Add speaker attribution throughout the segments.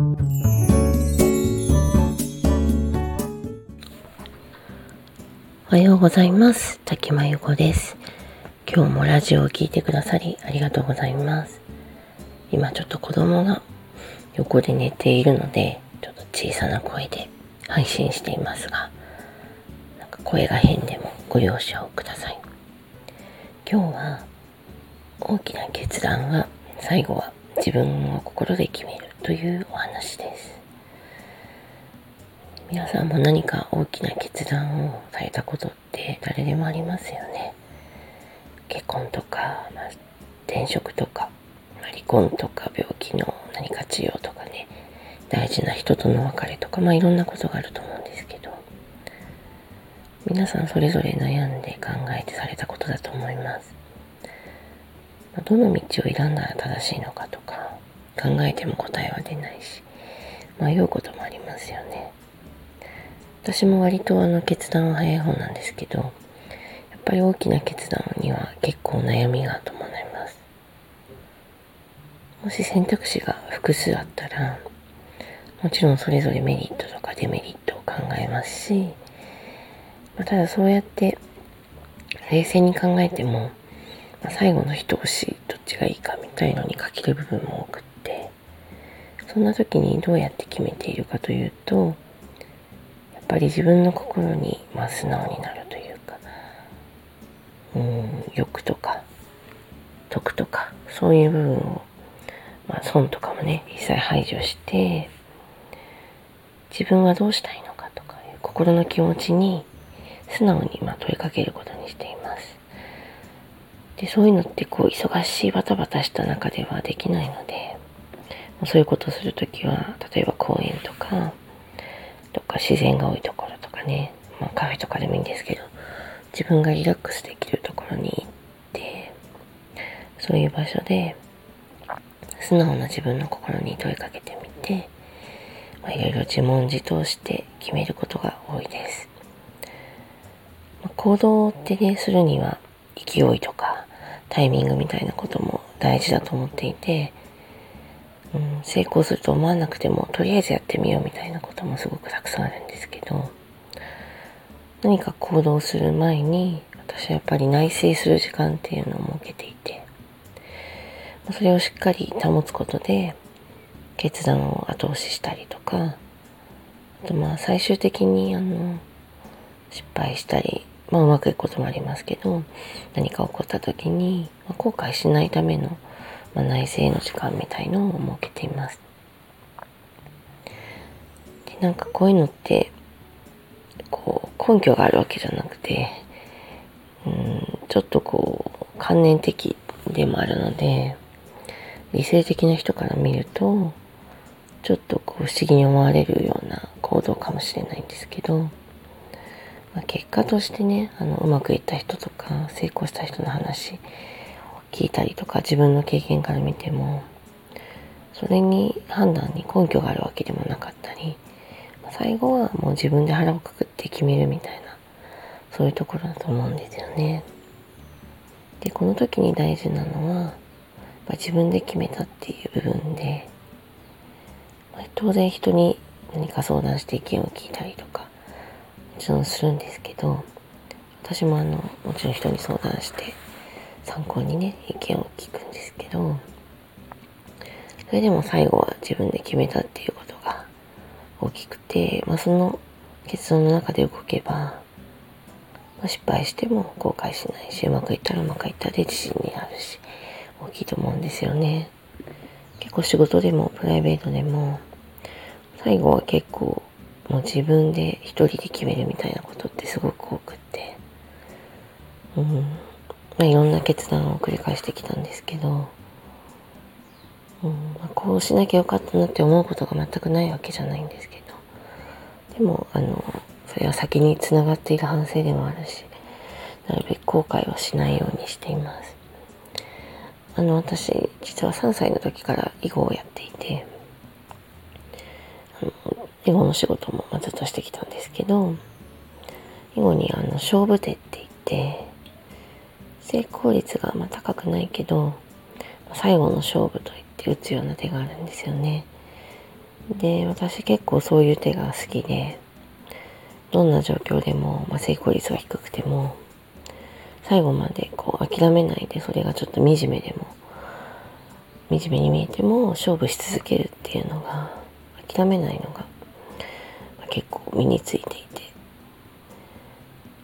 Speaker 1: おはようございます。滝真由子です。今日もラジオを聴いてくださりありがとうございます。今ちょっと子供が横で寝ているので、ちょっと小さな声で配信していますが、なんか声が変でもご了承ください。今日は大きな決断は最後は自分の心で決めるというお話です。皆さんも何か大きな決断をされたことって誰でもありますよね。結婚とか、まあ、転職とか、まあ、離婚とか病気の何か治療とかね、大事な人との別れとか、まあいろんなことがあると思うんですけど、皆さんそれぞれ悩んで考えてされたことだと思います。どの道を選んだら正しいのかとか、考えても答えは出ないし、迷うこともありますよね。私も割とあの決断は早い方なんですけど、やっぱり大きな決断には結構悩みが伴います。もし選択肢が複数あったら、もちろんそれぞれメリットとかデメリットを考えますし、まあ、ただそうやって冷静に考えても、最後の一押しどっちがいいかみたいのに欠ける部分も多くって、そんな時にどうやって決めているかというとやっ、ぱり自分の心に、まあ、素直になるというか、うん、欲とか、得とか、そういう部分を、まあ、損とかもね、一切排除して、自分はどうしたいのかとかいう心の気持ちに素直にま問いかけることにしています。で、そういうのってこう忙しいバタバタした中ではできないので、そういうことをするときは、例えば公園とか、とか自然が多いところとかね、まあ、カフェとかでもいいんですけど、自分がリラックスできるところに行って、そういう場所で、素直な自分の心に問いかけてみて、ま、いろいろ自問自答して決めることが多いです。まあ、行動ってね、するには勢いとかタイミングみたいなことも大事だと思っていて、うん、成功すると思わなくても、とりあえずやってみようみたいなこともすごくたくさんあるんですけど、何か行動する前に、私はやっぱり内省する時間っていうのを設けていて、それをしっかり保つことで、決断を後押ししたりとか、あとまあ最終的にあの、失敗したり、まあうまくいくこともありますけど、何か起こった時に、ま後悔しないためのまあ、内省の時間みたいのを設けています。でなんかこういうのって、こう、根拠があるわけじゃなくて、うん、ちょっとこう、観念的でもあるので、理性的な人から見ると、ちょっとこう不思議に思われるような行動かもしれないんですけど、まあ、結果としてね、あの、うまくいった人とか、成功した人の話を聞いたりとか自分の経験から見てもそれに判断に根拠があるわけでもなかったり最後はもう自分で腹をくくって決めるみたいなそういうところだと思うんですよね。でこの時に大事なのは自分で決めたっていう部分で、当然人に何か相談して意見を聞いたりとかちろんするんですけど私もあのもちろん人に相談して参考にね、意見を聞くんですけど、それでも最後は自分で決めたっていうことが大きくて、まあ、その結論の中で動けば、まあ、失敗しても後悔しないし、うまくいったらうまくいったで自信になるし、大きいと思うんですよね。結構仕事でもプライベートでも、最後は結構もう自分で一人で決めるみたいなことってすごく多くって、うん。まあ、いろんな決断を繰り返してきたんですけど、うん。まあ、こうしなきゃよかったなって思うことが全くないわけじゃないんですけど、でも、あの、それは先につながっている反省でもあるし、なるべく後悔はしないようにしています。あの、私、実は3歳の時から囲碁をやっていて、囲碁の仕事もずっとしてきたんですけど、囲碁にあの、勝負手って言って、成功率がま高くないけど、最後の勝負と言って打つような手があるんですよね。で、私結構そういう手が好きで、どんな状況でも、まあ、成功率は低くても、最後までこう諦めないで、それがちょっと惨めでも、惨めに見えても勝負し続けるっていうのが、諦めないのが、結構身についていて、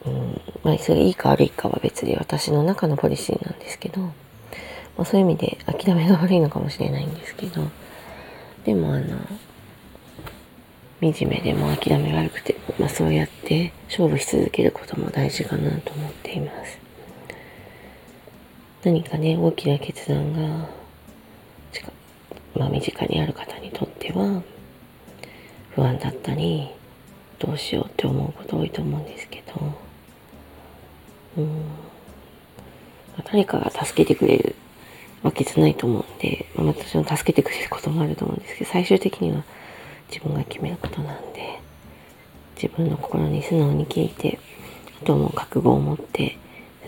Speaker 1: うん、まあそれいいか悪いかは別で私の中のポリシーなんですけど、まあそういう意味で諦めが悪いのかもしれないんですけど、でもあの、惨めでも諦め悪くて、まあそうやって勝負し続けることも大事かなと思っています。何かね、大きな決断が、まあ身近にある方にとっては、不安だったり、どうしようって思うこと多いと思うんですけど、うん、誰かが助けてくれるわけじゃないと思うんで、私も助けてくれることもあると思うんですけど、最終的には自分が決めることなんで、自分の心に素直に聞いて、あとも覚悟を持って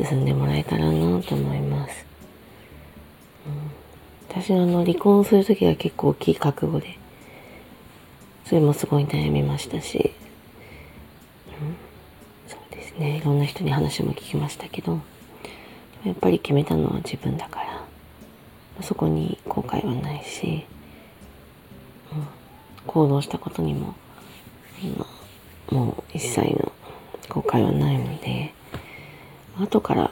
Speaker 1: 進んでもらえたらなと思います。うん、私はあの離婚するときは結構大きい覚悟で、それもすごい悩みましたし、うん、そうですね、いろんな人に話も聞きましたけど、やっぱり決めたのは自分だから、そこに後悔はないし、うん、行動したことにも、今、もう一切の後悔はないので、後から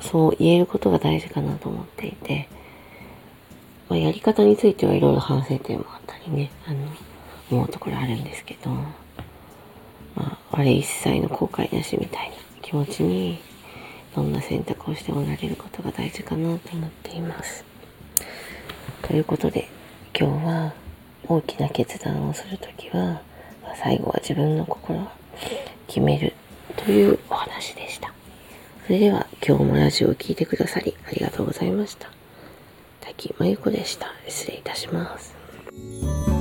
Speaker 1: そう言えることが大事かなと思っていて、まあ、やり方についてはいろいろ反省点もあったりね、あの、思うところあるんですけど、まあ、あれ一切の後悔なしみたいな気持ちに、どんな選択をしておられることが大事かなと思っています。ということで、今日は大きな決断をするときは、最後は自分の心を決めるというお話でした。それでは今日もラジオを聴いてくださりありがとうございました。滝真由子でした。失礼いたします。